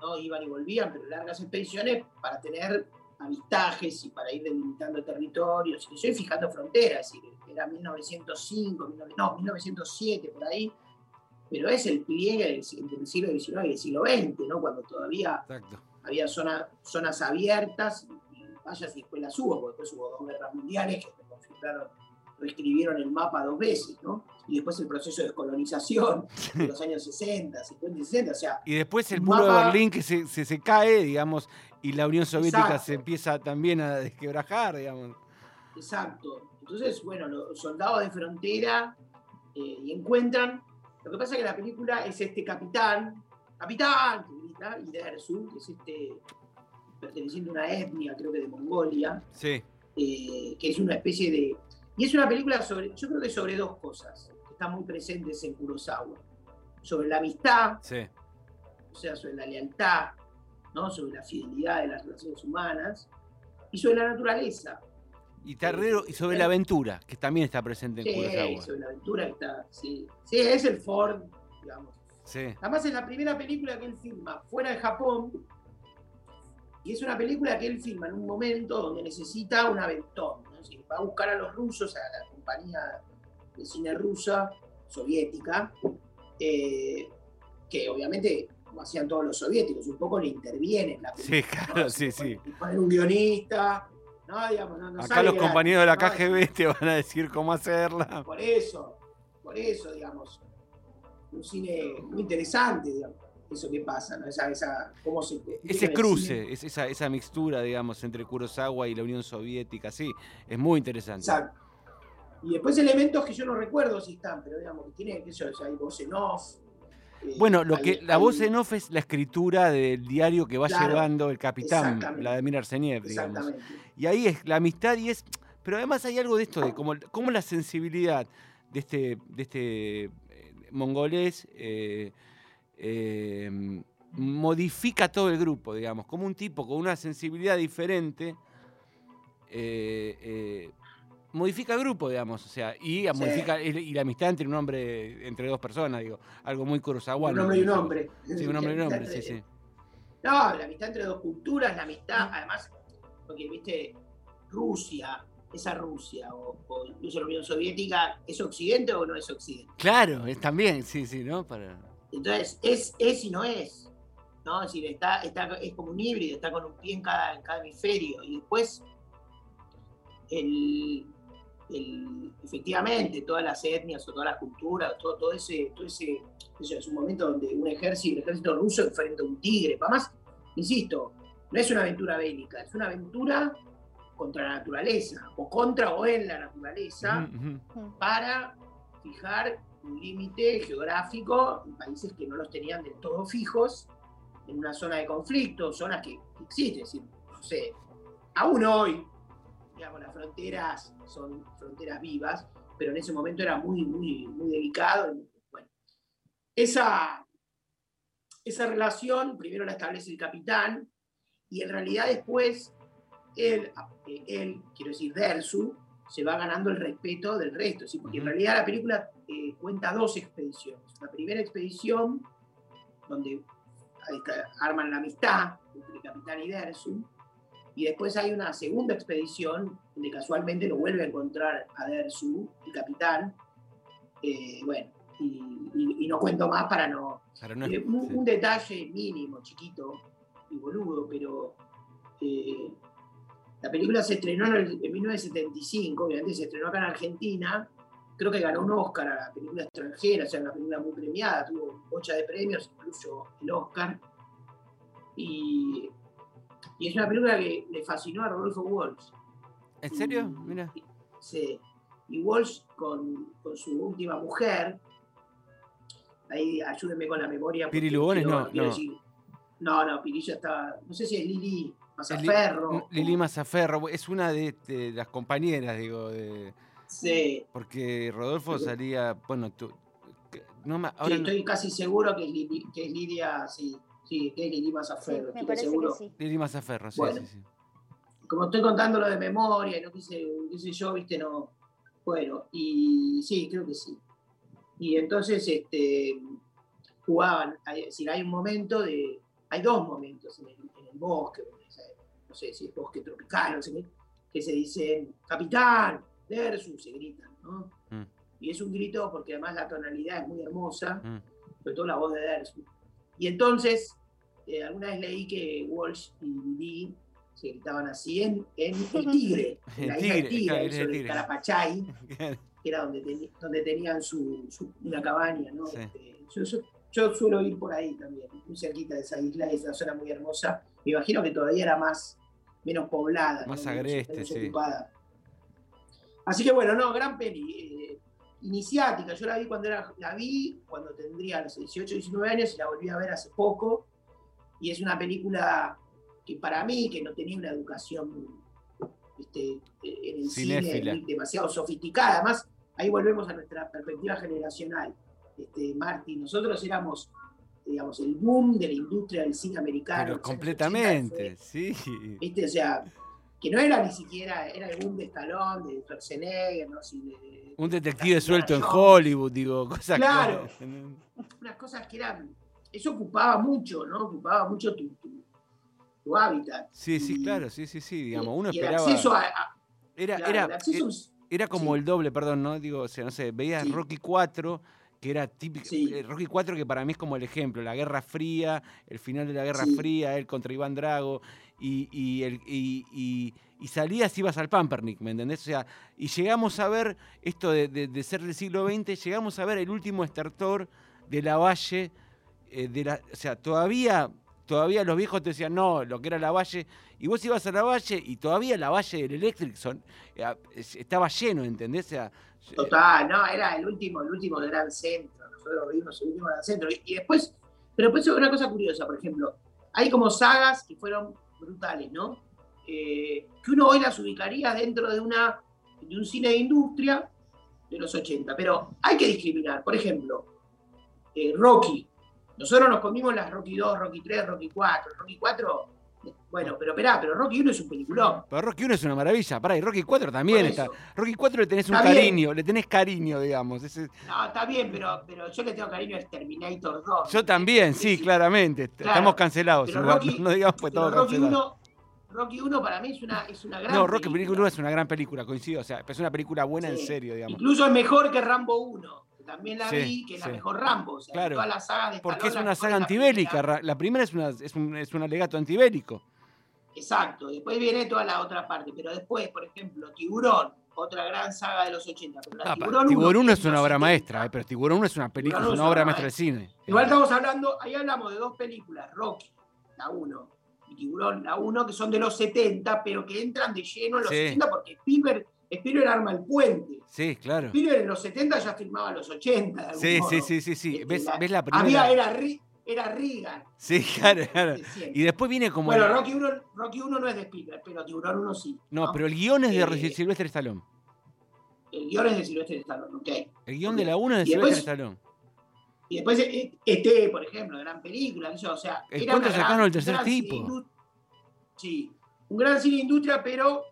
¿no? iban y volvían, pero largas expediciones para tener avistajes y para ir delimitando territorios, y yo fijando fronteras, era 1905, 19 no, 1907, por ahí, pero es el pliegue del, entre el siglo XIX y el siglo XX, ¿no? cuando todavía
Exacto.
había zona- zonas abiertas, y vaya si después las hubo, porque después hubo dos guerras mundiales que reconfiguraron, reescribieron el mapa dos veces, ¿no? Y después el proceso de descolonización de los años 60, 50 y 60, o sea,
Y después el muro de Berlín que se, se, se cae, digamos, y la Unión Soviética
Exacto.
se empieza también a desquebrajar, digamos.
exacto. Entonces, bueno, los soldados de frontera eh, y encuentran, lo que pasa es que la película es este capitán, capitán, que grita, y que es este, perteneciente a una etnia, creo que de Mongolia,
Sí,
eh, que es una especie de... Y es una película sobre, yo creo que sobre dos cosas que están muy presentes en Kurosawa. Sobre la amistad,
sí.
o sea, sobre la lealtad, ¿no? sobre la fidelidad de las relaciones humanas, y sobre la naturaleza.
Y, Terrero, y sobre la aventura, que también está presente en
Sí,
Kurosawa.
sobre la aventura está, sí. Sí, es el Ford, digamos.
Sí,
Además es la primera película que él filma fuera de Japón, y es una película que él filma en un momento donde necesita un aventón. ¿No? Es decir, va a buscar a los rusos, a la compañía de cine rusa, soviética, eh, que obviamente, como hacían todos los soviéticos, un poco le interviene en la película.
sí, claro,
¿no?
sí, sí.
pone- Poner un guionista, ¿no? Digamos, no- no
Acá los compañeros de la. KGB te van a decir cómo hacerla.
Por eso, por eso, digamos, un cine muy interesante, digamos, eso que pasa, ¿no? Esa, esa, cómo se
Ese cruce, es esa, esa mixtura, digamos, entre Kurosawa y la Unión Soviética, sí, es muy interesante.
Exacto. Y después elementos que yo no recuerdo si están, pero digamos que tiene, sé yo, o sea, hay voz en off. eh,
Bueno, lo
hay-
que la
hay-
voz en off es la escritura del diario que va
Claro,
llevando el capitán. Vladimir Arseniev, digamos. Y ahí es la amistad y es. Pero además hay algo de esto, de cómo, cómo la sensibilidad de este, de este eh, mongolés eh, eh, modifica todo el grupo, digamos. Como un tipo con una sensibilidad diferente eh, eh, modifica el grupo, digamos. O sea, y
Sí.
modifica y la amistad entre un hombre, entre dos personas, digo. Algo muy kurosawa.
un hombre y un hombre.
Sí, un hombre y un hombre, sí, sí.
No, la amistad entre dos culturas, la amistad, además, porque viste, Rusia, esa Rusia, o, o incluso la Unión Soviética, ¿es Occidente o no es Occidente?
Claro, es también, sí, sí, ¿no? Para...
Entonces, es, es y no es. ¿no? Es decir, está, está, es como un híbrido, está con un pie en cada, en cada hemisferio. Y después, el, el- efectivamente, todas las etnias o todas las culturas, todo, todo ese, todo ese, eso es un momento donde un ejército, el ejército ruso enfrenta a un tigre. Además, insisto, no es una aventura bélica, es una aventura contra la naturaleza, o contra o en la naturaleza para fijar un límite geográfico países que no los tenían del todo fijos, en una zona de conflicto, zonas que existen, es decir, aún hoy, digamos, las fronteras son fronteras vivas, pero en ese momento era muy, muy, muy delicado. Bueno, esa, esa relación primero la establece el capitán y en realidad después él, eh, él quiero decir, Dersu, se va ganando el respeto del resto. ¿sí? Porque en realidad la película eh, cuenta dos expediciones. La primera expedición, donde arman la amistad entre el capitán y Dersu, y después hay una segunda expedición, donde casualmente lo vuelve a encontrar a Dersu, el capitán. Eh, bueno, y, y- y no cuento más para no,
Para no-
eh, un,
sí.
un detalle mínimo, chiquito y boludo, pero la película se estrenó en, el- en 1975, obviamente se estrenó acá en Argentina, creo que ganó un Oscar a la película extranjera, o sea, una película muy premiada, tuvo bocha de premios, incluso el Oscar. Y, y es una película que le fascinó a Rodolfo Walsh.
¿En serio? Mira.
Sí. Y Walsh con, con su última mujer, ahí ayúdenme con la memoria.
Piri Lugones, no,
quiero
no.
decir- no, no, Piri ya estaba, no sé si es Lili Mazaferro.
Lili Mazaferro, es una de, de las compañeras, digo, de,
Sí,
porque Rodolfo
Sí.
salía, bueno, tú, no
sí,
no-
estoy casi seguro que es, Lili, que es Lidia, sí, sí, que es Lili
Sí,
Mazaferro,
me parece
seguro.
que sí.
Lili Mazaferro, sí,
Bueno.
sí, sí.
como estoy contándolo de memoria y no quise, qué sé yo, viste, no. Bueno, y sí, creo que sí. Y entonces este, jugaban, hay- es decir, hay un momento de, hay dos momentos en el, en el bosque, no sé si es bosque tropical, no sé qué, que se dicen, capitán, versus, se gritan, ¿no?
Mm.
Y es un grito porque además la tonalidad es muy hermosa,
Mm.
sobre todo la voz de Dersu. Y entonces, eh, alguna vez leí que Walsh y Lee se gritaban así en, en El Tigre, en la
El
isla del
Tigre, el
sobre
Tigre.
Carapachay, que era donde, teni- donde tenían su, su- una cabaña. ¿no?
Sí.
Este, yo, yo- yo suelo ir por ahí también, muy cerquita de esa isla, es una zona muy hermosa. Me imagino que todavía era más, menos poblada,
Más
¿no?
agreste,
menos
sí.
ocupada. Así que bueno, no, gran peli. eh, iniciática, yo la vi cuando era, la vi cuando tendría los 18, 19 años y la volví a ver hace poco. Y es una película que para mí, que no tenía una educación este, en el
Cinéfila.
cine demasiado sofisticada, además, ahí volvemos a nuestra perspectiva generacional. Este, Marty, nosotros éramos, digamos, el boom de la industria del cine americano.
Pero
los años 80
completamente,
fue-
sí.
¿Viste? O sea, que no era ni siquiera, era el boom de Stallone, de Schwarzenegger, ¿no? Sí, de-
Un detective
de
suelto en. Hollywood, digo, cosas
Claro.
que...
Unas cosas que eran. Eso ocupaba mucho, ¿no? Ocupaba mucho tu, tu, tu hábitat.
Sí, sí,
Y-
claro, sí, sí, sí, digamos, uno
y el
esperaba...
acceso a. a-
Era,
claro,
era,
el acceso
e- era como
sí.
el doble, perdón, ¿no? Digo, o sea, no sé, veías
Sí.
Rocky 4, que era típico.
Sí.
eh, Rocky 4 que para mí es como el ejemplo, la Guerra Fría, el final de la Guerra
Sí.
Fría, él contra Iván Drago, y, y, el, y, y- y salías ibas al Pampernick, ¿me entendés? O sea, y llegamos a ver esto de, de- de ser del siglo XX, llegamos a ver el último estertor de la Valle, eh, de la, o sea, todavía, todavía los viejos te decían, no, lo que era la Valle, y vos ibas a la Valle y todavía la Valle del Electric son, eh, es- estaba lleno, ¿entendés? Eh,
Total, no, era el último, el último gran centro. Nosotros vimos el último gran centro. Y, después, pero después una cosa curiosa, por ejemplo, hay como sagas que fueron brutales, ¿no? Eh, que uno hoy las ubicaría dentro de una de un cine de industria de los 80. Pero hay que discriminar. Por ejemplo, Rocky. Nosotros nos comimos las Rocky 2, Rocky 3, Rocky 4. Rocky 4, eh, bueno, pero esperá, pero Rocky 1 es un peliculón.
pero Rocky 1 es una maravilla, pará, y Rocky 4 también está. Rocky 4 le tenés un
Está bien.
cariño, le tenés cariño, digamos. ese-
No, está bien, pero, pero yo le tengo cariño a Terminator 2.
yo también, sí,
Sí.
claramente.
Claro,
Estamos cancelados,
Rocky-
no digamos pues todo
Rocky
cancelado.
1, Rocky 1 para mí es una, es una gran
No, Rocky
película.
película es una gran película, coincido. O sea, es una película buena en
Sí.
serio, digamos.
Incluso es mejor que Rambo 1, que también la
Sí,
vi, que es
sí.
la mejor Rambo. O sea,
Claro,
toda la saga de
Porque es una saga
la
antibélica. La primera es, una, es, un, es un alegato antibélico.
Exacto, después viene toda la otra parte, pero después, por ejemplo, Tiburón, otra gran saga de los 80. Pero la
Ah,
Tiburón,
Tiburón 1
que
es una obra
70.
maestra, eh, pero Tiburón 1 es una película, es una obra maestra del cine.
Igual estamos hablando, ahí hablamos de dos películas, Rocky, la 1, y Tiburón, la 1, que son de los 70, pero que entran de lleno en los
Sí.
80 porque Spielberg, Spielberg arma el puente.
Sí, claro.
Spielberg en los 70 ya filmaba los 80. de algún
Sí,
modo.
sí, sí, sí, sí.
Este,
¿Ves,
la-
ves la
Había,
primera?
era, Ri- era Reagan.
Sí, claro, claro. Y después viene como.
bueno,
el-
Rocky 1, Rocky 1 no es de Spielberg, pero Tiburón 1 sí.
No, pero el guion es de
Eh,
Silvestre Stallone.
El guion es de Silvestre Stallone, ok.
El guion de la 1 es de Silvestre Stallone.
Y después este, por ejemplo, gran película, o sea,
El
era una gran-
al tercer
gran cine
tipo.
Sí, un gran cine industria, pero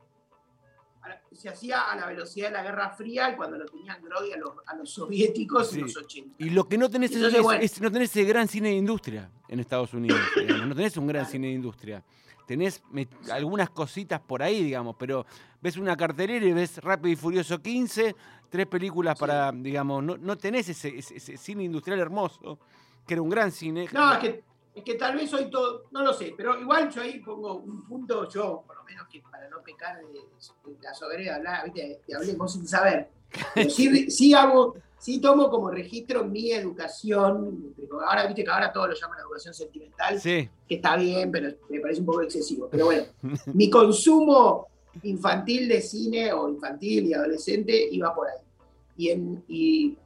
la- se hacía a la velocidad de la Guerra Fría y cuando lo tenían grogui a los, a los soviéticos
Sí.
en los 80.
Y lo que no tenés es,
Entonces,
es-
bueno.
es- no tenés ese gran cine de industria en Estados Unidos. digamos. No tenés un gran
Claro.
cine de industria. Tenés algunas cositas por ahí, digamos, pero ves una cartelera y ves Rápido y Furioso 15, tres películas
Sí.
para, digamos, no, no tenés ese, ese- ese cine industrial hermoso, que era un gran cine.
No, es que, Es que tal vez soy todo, no lo sé, pero igual yo ahí pongo un punto, yo, por lo menos que para no pecar de, de la soberanía, hablar, ¿viste? que hablemos sin saber. Pero sí, sí hago, sí tomo como registro mi educación. Ahora viste que ahora todo lo llaman educación sentimental,
Sí.
que está bien, pero me parece un poco excesivo. Pero bueno, mi consumo infantil de cine o infantil y adolescente iba por ahí. Y, en, y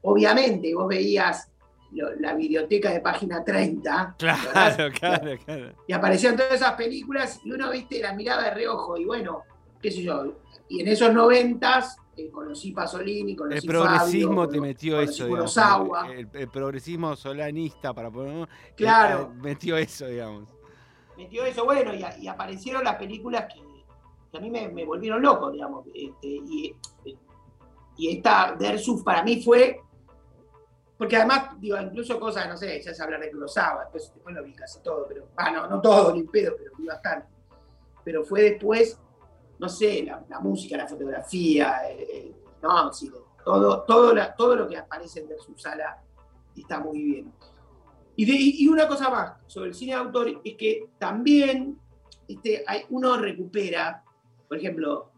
obviamente vos veías lo- la biblioteca de página 30 ¿verdad?
Claro, claro, claro.
y aparecían todas esas películas y uno, viste, la miraba de reojo y bueno, qué sé yo. Y en esos noventas eh, conocí Pasolini, conocí
El progresismo
Fabio,
te metió
conocí
eso, digamos.
Kurosawa.
El, el progresismo solanista, para poner.
Claro.
eh, Metió eso, digamos.
metió eso, bueno, y, y aparecieron las películas que, que a mí me, me volvieron loco, digamos. este, y, y esta Versus para mí fue, porque además, digo, incluso cosas, no sé, ya se habla de Kurosawa, después, después lo vi casi todo, pero, ah, no, no todo, ni pedo, pero vi bastante. Pero fue después, no sé, la, música, la fotografía, eh, eh, no, todo, todo, todo lo que aparece en Versus Sala está muy bien. Y, una cosa más sobre el cine de autor es que también este, uno recupera, por ejemplo,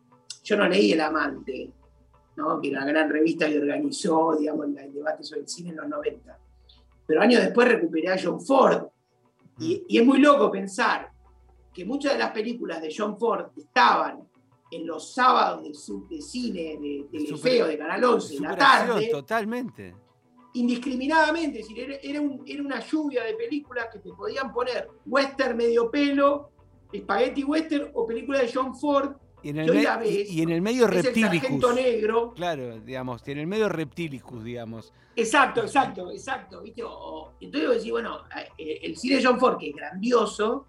yo no leí El Amante, ¿no? que era la gran revista que organizó digamos, el, debate sobre el cine en los 90. Pero años después recuperé a John Ford. Y, y es muy loco pensar que muchas de las películas de John Ford estaban en los sábados de, su- de cine, de Telefeo,
Super-
de Canal 11, en la tarde
totalmente.
indiscriminadamente, es decir, era, era un- era una lluvia de películas que te podían poner western medio pelo, spaghetti western o película de John Ford,
Y en el, me-
ves,
y, en el medio
el
reptilicus.
negro.
Claro, digamos, y en el medio reptilicus, digamos.
Exacto, exacto, exacto. ¿viste? O- entonces decís, bueno, eh, el cine de John Ford, que es grandioso,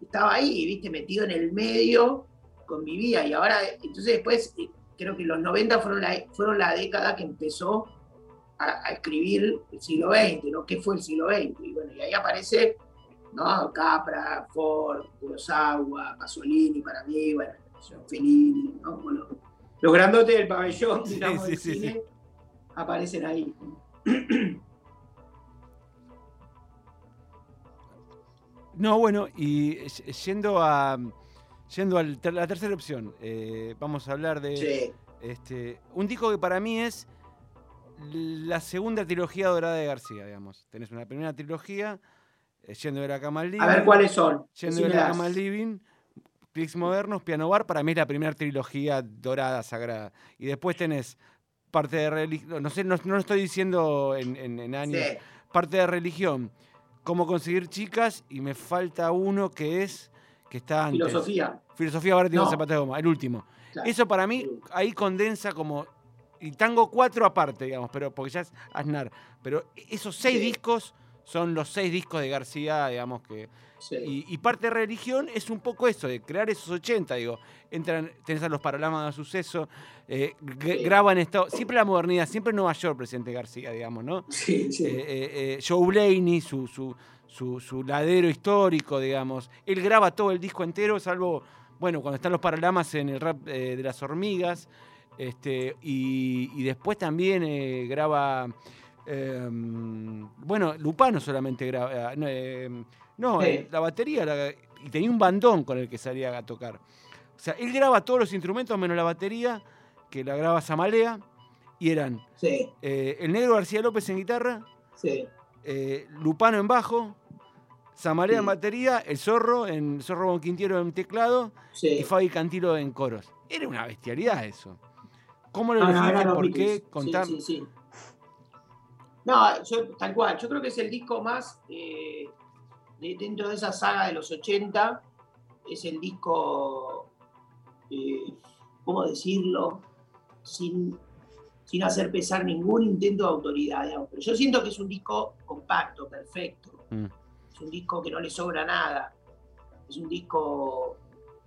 estaba ahí, viste, metido en el medio, convivía, y ahora, entonces después, eh, creo que los 90 fueron la, fueron la década que empezó a, a escribir el siglo XX, ¿no? ¿Qué fue el siglo XX? Y bueno, y ahí aparece, ¿no? Capra, Ford, Kurosawa, Pasolini, para mí, bueno, Fellini, ¿no? Bueno, los grandotes del pabellón, digamos,
sí,
del cine,
sí.
aparecen ahí.
No, bueno, y yendo a yendo a la tercera opción, eh, vamos a hablar de este, un disco que para mí es la segunda trilogía dorada de García, digamos. Tenés una primera trilogía, eh, Yendo de la cama al living.
A ver cuáles son.
Yendo de la cama al living, Clics modernos, Piano Bar, para mí es la primera trilogía dorada, sagrada. Y después tenés parte de religión, no sé, no, no lo estoy diciendo en, en- en años,
Sí.
parte de religión, cómo conseguir chicas, y me falta uno que es, que está antes.
Filosofía.
Filosofía ahora tiene
No.
zapatos de goma, el último.
claro.
Eso para mí ahí condensa como. Y tango cuatro aparte, digamos, pero porque ya es Aznar. Pero esos seis
Sí.
discos son los seis discos de García, digamos que.
Sí.
Y, y parte de religión es un poco eso, de crear esos 80, digo. Entran, tenés a los paralamas de suceso, eh,
Sí.
graban esto. Siempre la modernidad, siempre Nueva York, presidente García, digamos, ¿no?
Sí, sí.
Eh, eh, eh, Joe Blaney, su, su, su, su ladero histórico, digamos. Él graba todo el disco entero, salvo, bueno, cuando están los paralamas en el rap de las hormigas. Este, y, y después también graba. eh, bueno, Lupano solamente graba. no, eh, no,
Sí.
eh, la batería. la- y tenía un bandón con el que salía a tocar. O sea, él graba todos los instrumentos menos la batería, que la graba Samalea. Y eran
Sí,
eh, el negro García López en guitarra,
sí.
eh, Lupano en bajo, Samalea en batería, el Zorro, en Zorro Bonquintiero en teclado y Fabi Cantilo en coros. Era una bestialidad eso. ¿Cómo lo
No, no,
elegiste?
eran los
¿Por qué? Contar.
Sí, sí, sí. No, yo, tal cual. Yo creo que es el disco más, eh, de- dentro de esa saga de los 80, es el disco, eh, ¿cómo decirlo? Sin, sin hacer pesar ningún intento de autoridad, digamos. Pero yo siento que es un disco compacto, perfecto.
Mm.
Es un disco que no le sobra nada. Es un disco,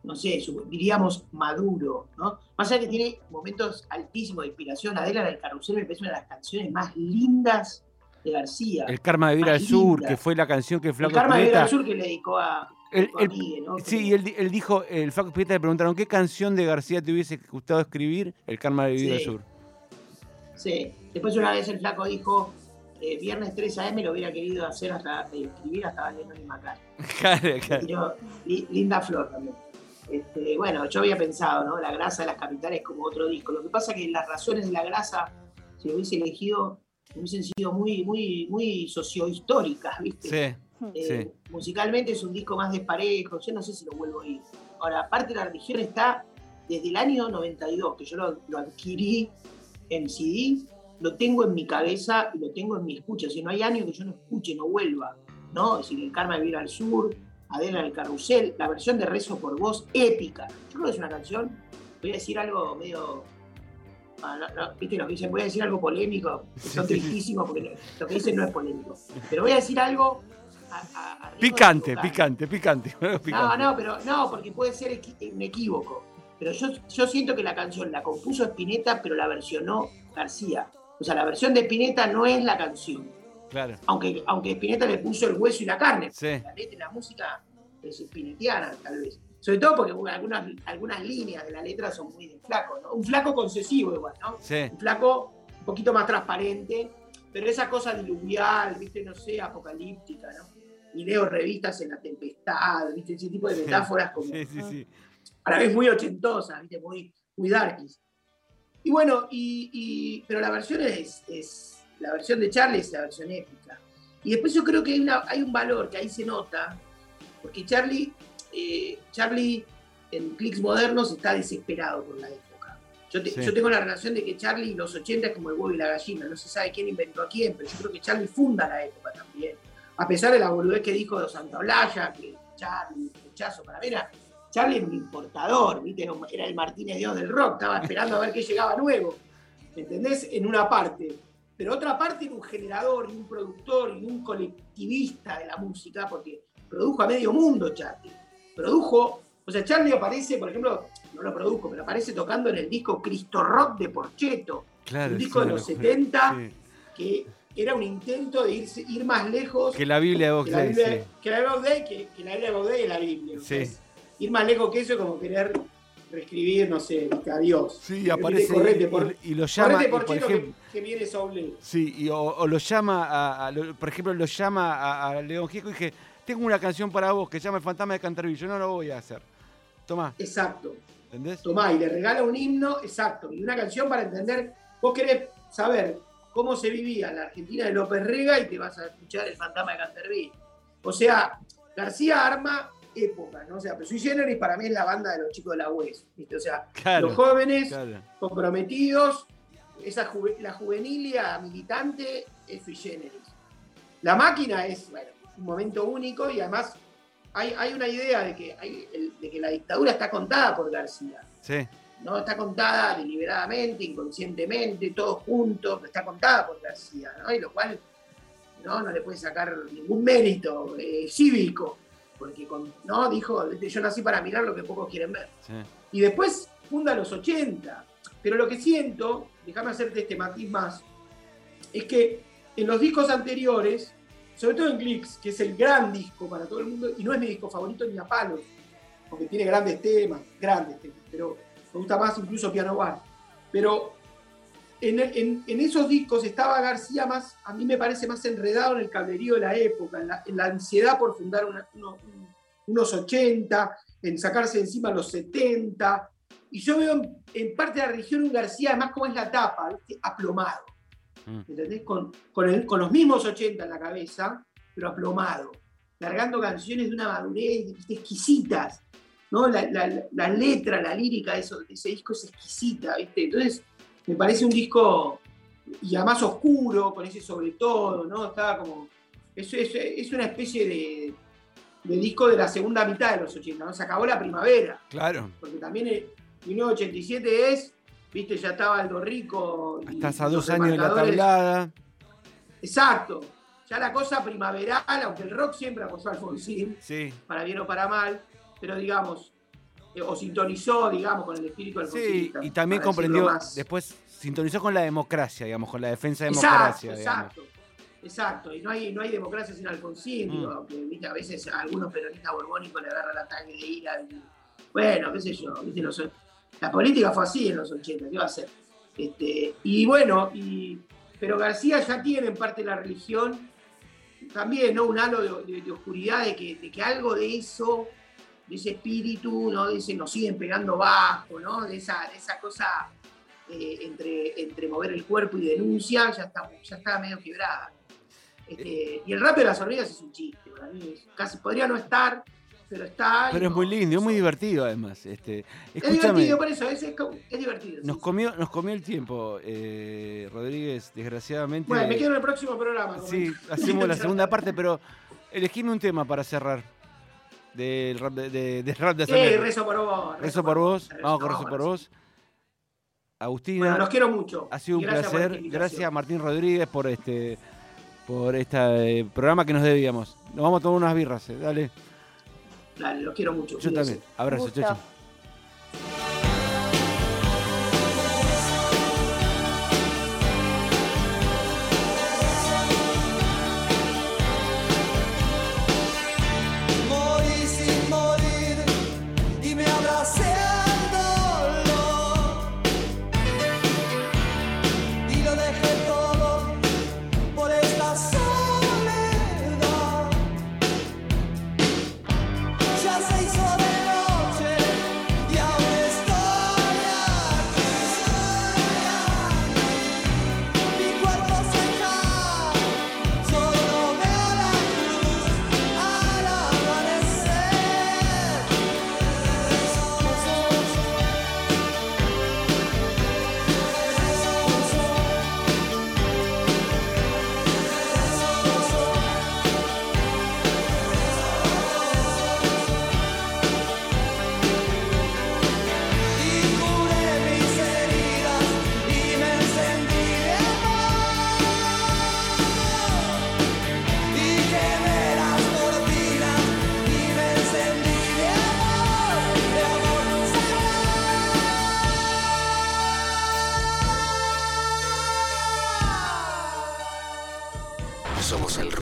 no sé, diríamos maduro, ¿no? Más allá que tiene momentos altísimos de inspiración. Adela del Carrusel me parece una de las canciones más lindas de García.
El Karma de Vivir al
Más
Sur, que fue la canción que
El
Flaco
Karma de
Spinetta-
al Sur que le dedicó a,
el-
a
el-
Migue, ¿no?
Sí, y él, él dijo, el Flaco Spinetta le preguntaron, ¿qué canción de García te hubiese gustado escribir? El Karma de al
Sí.
Sur.
Sí. Después una vez el flaco dijo, eh, Viernes 3 AM lo hubiera querido hacer hasta eh, escribir hasta Lennon y McCartney.
Claro, claro.
Li- linda flor también. Este, bueno, yo había pensado, ¿no? La grasa de las capitales como otro disco. Lo que pasa que las razones de la grasa, si lo hubiese elegido, hubiesen sido muy, muy, muy sociohistóricas, ¿viste?
Sí,
Eh, Musicalmente es un disco más desparejo, yo no sé si lo vuelvo a ir. Ahora, aparte la religión está desde el año 92, que yo lo, lo adquirí en CD, lo tengo en mi cabeza y lo tengo en mi escucha. Si no hay año que yo no escuche, no vuelva, ¿no? Es decir, el Karma de Vivir al Sur, Adela en el Carrusel, la versión de Rezo por Voz, épica. Yo creo que es una canción, voy a decir algo medio... ah, no, no, ¿Viste lo que dicen? Voy a decir algo polémico, son tristísimos porque lo- que dicen no es polémico. Pero voy a decir algo a- a- a riesgo de
Picante, picante, picante.
No, no, pero no, porque puede ser equi- un equívoco. Pero yo, yo siento que la canción la compuso Spinetta, pero la versionó García. O sea, la versión de Spinetta no es la canción.
Claro.
Aunque, aunque Spinetta le puso el hueso y la carne.
Sí.
La letra y la música es spinetiana, tal vez. Sobre todo porque bueno, algunas, algunas líneas de la letra son muy de flaco, ¿no? Un flaco concesivo igual, ¿no?
Sí.
Un flaco un poquito más transparente, pero esa cosa diluvial, ¿viste? No sé, apocalíptica, ¿no? Y leo revistas en la tempestad, ¿viste? Ese tipo de metáforas como
Sí, sí, sí.
a la vez muy ochentosas, ¿viste? Muy, muy darkies. Y bueno, y, y- pero la versión es, es- la versión de Charlie es la versión épica. Y después yo creo que hay, una- hay un valor que ahí se nota, porque Charlie, eh, Charlie en clics modernos está desesperado por la época. Yo, te-
Sí.
yo tengo la relación de que Charlie y los 80 es como el huevo y la gallina, no se sabe quién inventó a quién, pero yo creo que Charlie funda la época también. A pesar de la boludez que dijo de Santa Olalla, que Charlie, rechazo para mí era Charlie era un importador, ¿viste? Era el Martínez Dios del rock, estaba esperando a ver qué llegaba nuevo, ¿me ¿entendés? En una parte. Pero otra parte era un generador y un productor y un colectivista de la música, porque produjo a medio mundo Charlie. Produjo, o sea, Charlie aparece, por ejemplo, no lo produjo, pero aparece tocando en el disco Cristo Rock de Porcheto,
Claro.
un disco
sí,
de los
locura.
70
Sí.
que era un intento de irse- ir más lejos
Que la Biblia de Box
que la Biblia,
sí.
que la Biblia de que, que la Biblia de es la Biblia. Entonces, ir más lejos que eso es como querer reescribir, no sé, a Dios.
Sí,
Viste,
aparece
correte
y,
por,
y lo llama, y
por
ejemplo,
que, que viene Soule.
sí, y o, o lo llama, a, por ejemplo, lo llama a, a León Gieco y dije, tengo una canción para vos que se llama El Fantasma de Canterville, yo no lo voy a hacer. Toma,
Exacto.
¿entendés?
Tomá, y le regala un himno, exacto, y una canción para entender. Vos querés saber cómo se vivía la Argentina de López Rega y te vas a escuchar el fantasma de Canterville. O sea, García arma época, ¿no? O sea, pero Sui Generis para mí es la banda de los chicos de la UES, ¿viste? O sea,
Claro,
los jóvenes
claro.
comprometidos, esa juve- la juvenilia militante es sui generis. La máquina es, bueno, un momento único y además hay, hay una idea de que, hay- de que la dictadura está contada por García.
Sí,
¿no? Está contada deliberadamente, inconscientemente, todos juntos, pero está contada por García, ¿no? Y lo cual no, no le puede sacar ningún mérito eh, cívico, porque con- no dijo, yo nací para mirar lo que pocos quieren ver.
sí.
Y después funda los 80. Pero lo que siento, déjame hacerte este matiz más, es que en los discos anteriores, sobre todo en Clicks, que es el gran disco para todo el mundo, y no es mi disco favorito ni a palos, porque tiene grandes temas, grandes temas, pero me gusta más incluso Piano Bar. Pero en, en- en esos discos estaba García más, a mí me parece más enredado en el cablerío de la época, en la, en la ansiedad por fundar una- uno- un- unos 80, en sacarse encima los 70. Y yo veo en parte de la religión un García, además como es la tapa, ¿viste? aplomado.
Mm.
¿Entendés? Con, con, el- con los mismos 80 en la cabeza, pero aplomado. Largando canciones de una madurez exquisitas. ¿no? La, la- la letra, la lírica de, eso- de ese disco es exquisita. ¿viste? Entonces, me parece un disco, y además oscuro, con ese sobre todo, ¿no? Estaba como. Es, es, es una especie de, de disco de la segunda mitad de los 80, ¿no? Se acabó la primavera
Claro.
porque también el 1987 es, viste, ya estaba Aldo Rico. y
Estás a dos años de la tablada.
Exacto. Ya la cosa primaveral, aunque el rock siempre apoyó a Alfonsín,
Sí.
para bien o para mal, pero digamos, eh, o sintonizó, digamos, con el espíritu
Sí,
alfonsínista.
y también comprendió, después sintonizó con la democracia, digamos, con la defensa de
Exacto,
democracia, digamos.
exacto. Exacto, y no hay, no hay democracia sin Alfonsín,
Mm.
digo, aunque ¿viste? a veces a algunos peronistas borbónicos le agarra el ataque de ira. y- bueno, qué sé yo, ¿viste? Los- la política fue así en los 80, ¿qué va a hacer? Este, y bueno, y, pero García ya tiene en parte la religión, también, ¿no? Un halo de, oscuridad, de que, de que algo de eso, de ese espíritu, ¿no? Ese nos siguen pegando bajo, ¿no? De esa, esa cosa eh, entre, entre mover el cuerpo y denuncia, ya está, ya está medio quebrada. Este, y el rap de las hormigas es un chiste, para mí. casi podría no estar, pero está.
Pero es muy lindo, es muy divertido además. Este,
Es divertido, por eso, es, es, como- es divertido.
nos
sí.
comió, nos comió el tiempo, eh, Rodríguez, desgraciadamente.
Bueno, me quedo en el próximo programa. como-
Sí, hacemos la segunda parte, pero elegime un tema para cerrar del rap de, de- del rap de
rezo por vos.
Rezo por vos,
Rezo-
vamos con Rezo por vos. Agustina,
Bueno, los quiero mucho.
ha sido un
gracias
placer. Gracias Martín Rodríguez por este por este programa que nos debíamos. Nos vamos a tomar unas birras, eh, dale.
Dale, los quiero mucho.
Yo
cuídense.
también. Abrazo, chao.